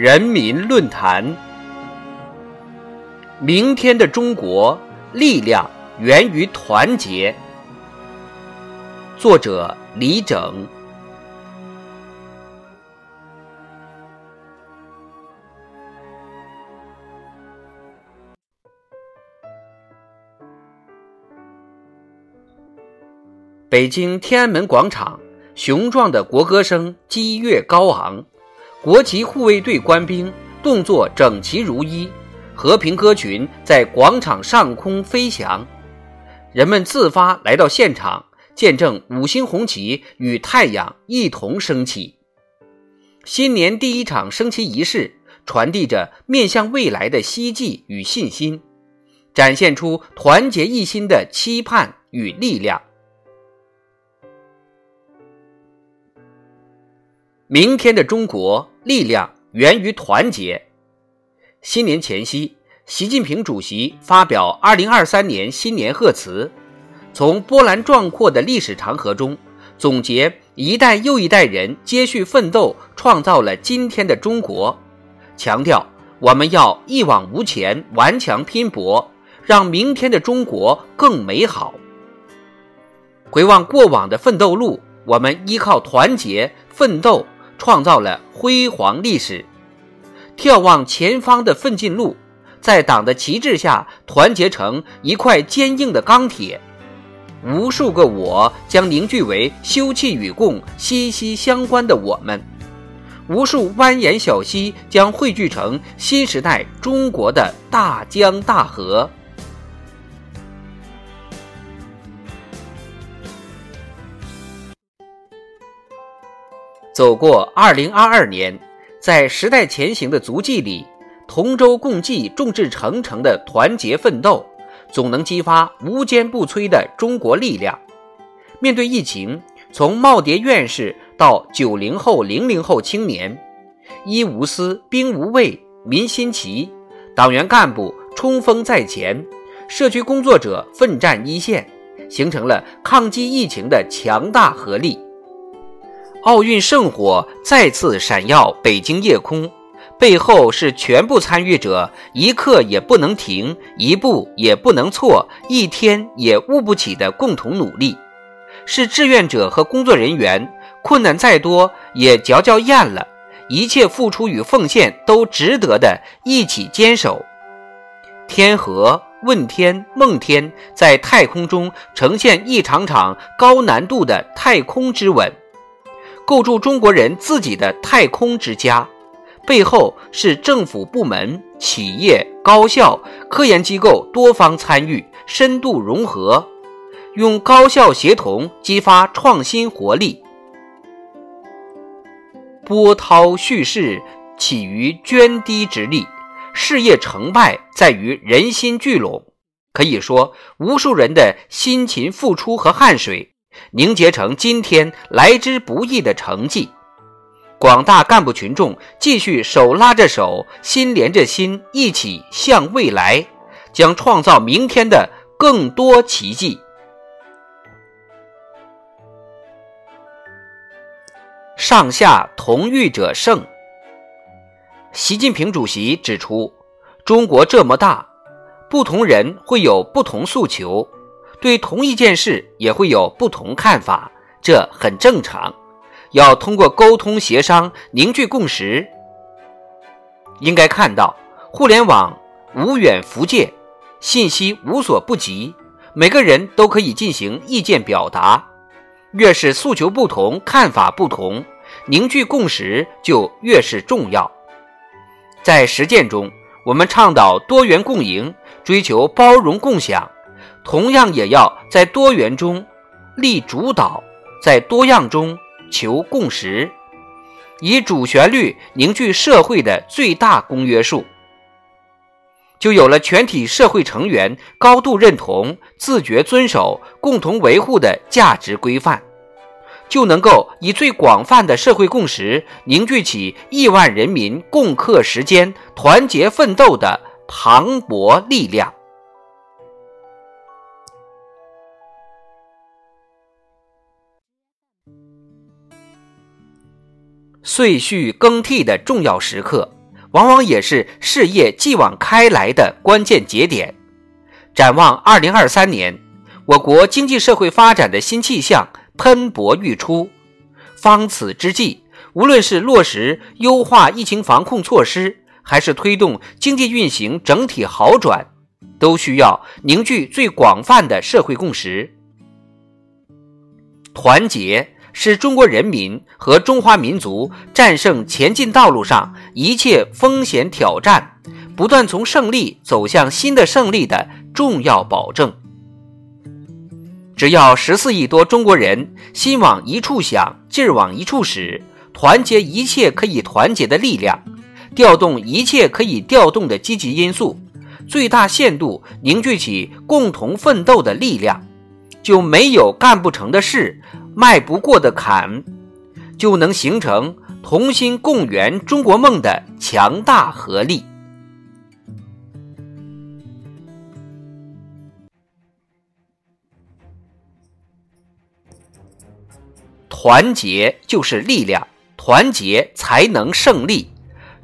人民论坛：明天的中国力量源于团结。作者：李整。北京天安门广场，雄壮的国歌声激越高昂。国旗护卫队官兵动作整齐如一，和平鸽群在广场上空飞翔，人们自发来到现场，见证五星红旗与太阳一同升起。新年第一场升旗仪式，传递着面向未来的希冀与信心，展现出团结一心的期盼与力量。明天的中国力量源于团结。新年前夕，习近平主席发表2023年新年贺词，从波澜壮阔的历史长河中总结一代又一代人接续奋斗，创造了今天的中国，强调我们要一往无前，顽强拼搏，让明天的中国更美好。回望过往的奋斗路，我们依靠团结奋斗。创造了辉煌历史。眺望前方的奋进路，在党的旗帜下团结成一块坚硬的钢铁。无数个我将凝聚为休戚与共息息相关的我们，无数蜿蜒小溪将汇聚成新时代中国的大江大河。走过二零二二年，在时代前行的足迹里，同舟共济、众志成城的团结奋斗，总能激发无坚不摧的中国力量。面对疫情，从耄耋院士到九零后、零零后青年，医无私，兵无畏，民心齐，党员干部冲锋在前，社区工作者奋战一线，形成了抗击疫情的强大合力。奥运圣火再次闪耀北京夜空，背后是全部参与者一刻也不能停、一步也不能错、一天也误不起的共同努力，是志愿者和工作人员困难再多也嚼嚼咽了，一切付出与奉献都值得的一起坚守。天河、问天、梦天在太空中呈现一场场高难度的太空之吻。构筑中国人自己的太空之家，背后是政府部门、企业、高校、科研机构多方参与、深度融合，用高效协同激发创新活力。波涛蓄势起于涓滴之力，事业成败在于人心聚拢。可以说，无数人的辛勤付出和汗水。凝结成今天来之不易的成绩，广大干部群众继续手拉着手，心连着心，一起向未来，将创造明天的更多奇迹。上下同欲者胜。习近平主席指出，中国这么大，不同人会有不同诉求。对同一件事也会有不同看法，这很正常。要通过沟通协商凝聚共识。应该看到，互联网无远弗届，信息无所不及，每个人都可以进行意见表达。越是诉求不同、看法不同，凝聚共识就越是重要。在实践中，我们倡导多元共赢，追求包容共享。同样也要在多元中立主导，在多样中求共识。以主旋律凝聚社会的最大公约数，就有了全体社会成员高度认同、自觉遵守、共同维护的价值规范，就能够以最广泛的社会共识凝聚起亿万人民共克时艰、团结奋斗的磅礴力量。岁序更替的重要时刻，往往也是事业继往开来的关键节点。展望二零二三年，我国经济社会发展的新气象喷薄欲出。方此之际，无论是落实优化疫情防控措施，还是推动经济运行整体好转，都需要凝聚最广泛的社会共识，团结。是中国人民和中华民族战胜前进道路上一切风险挑战，不断从胜利走向新的胜利的重要保证。只要十四亿多中国人心往一处想，劲儿往一处使，团结一切可以团结的力量，调动一切可以调动的积极因素，最大限度凝聚起共同奋斗的力量，就没有干不成的事。迈不过的坎，就能形成同心共圆中国梦的强大合力。团结就是力量，团结才能胜利。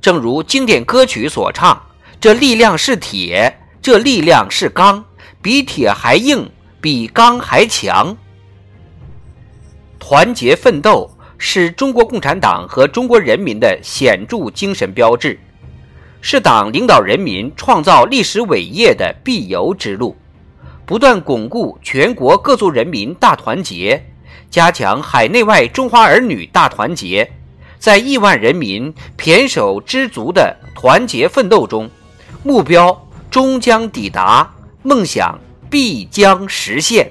正如经典歌曲所唱：“这力量是铁，这力量是钢，比铁还硬，比钢还强。”团结奋斗是中国共产党和中国人民的显著精神标志，是党领导人民创造历史伟业的必由之路。不断巩固全国各族人民大团结，加强海内外中华儿女大团结，在亿万人民胼手知足的团结奋斗中，目标终将抵达，梦想必将实现。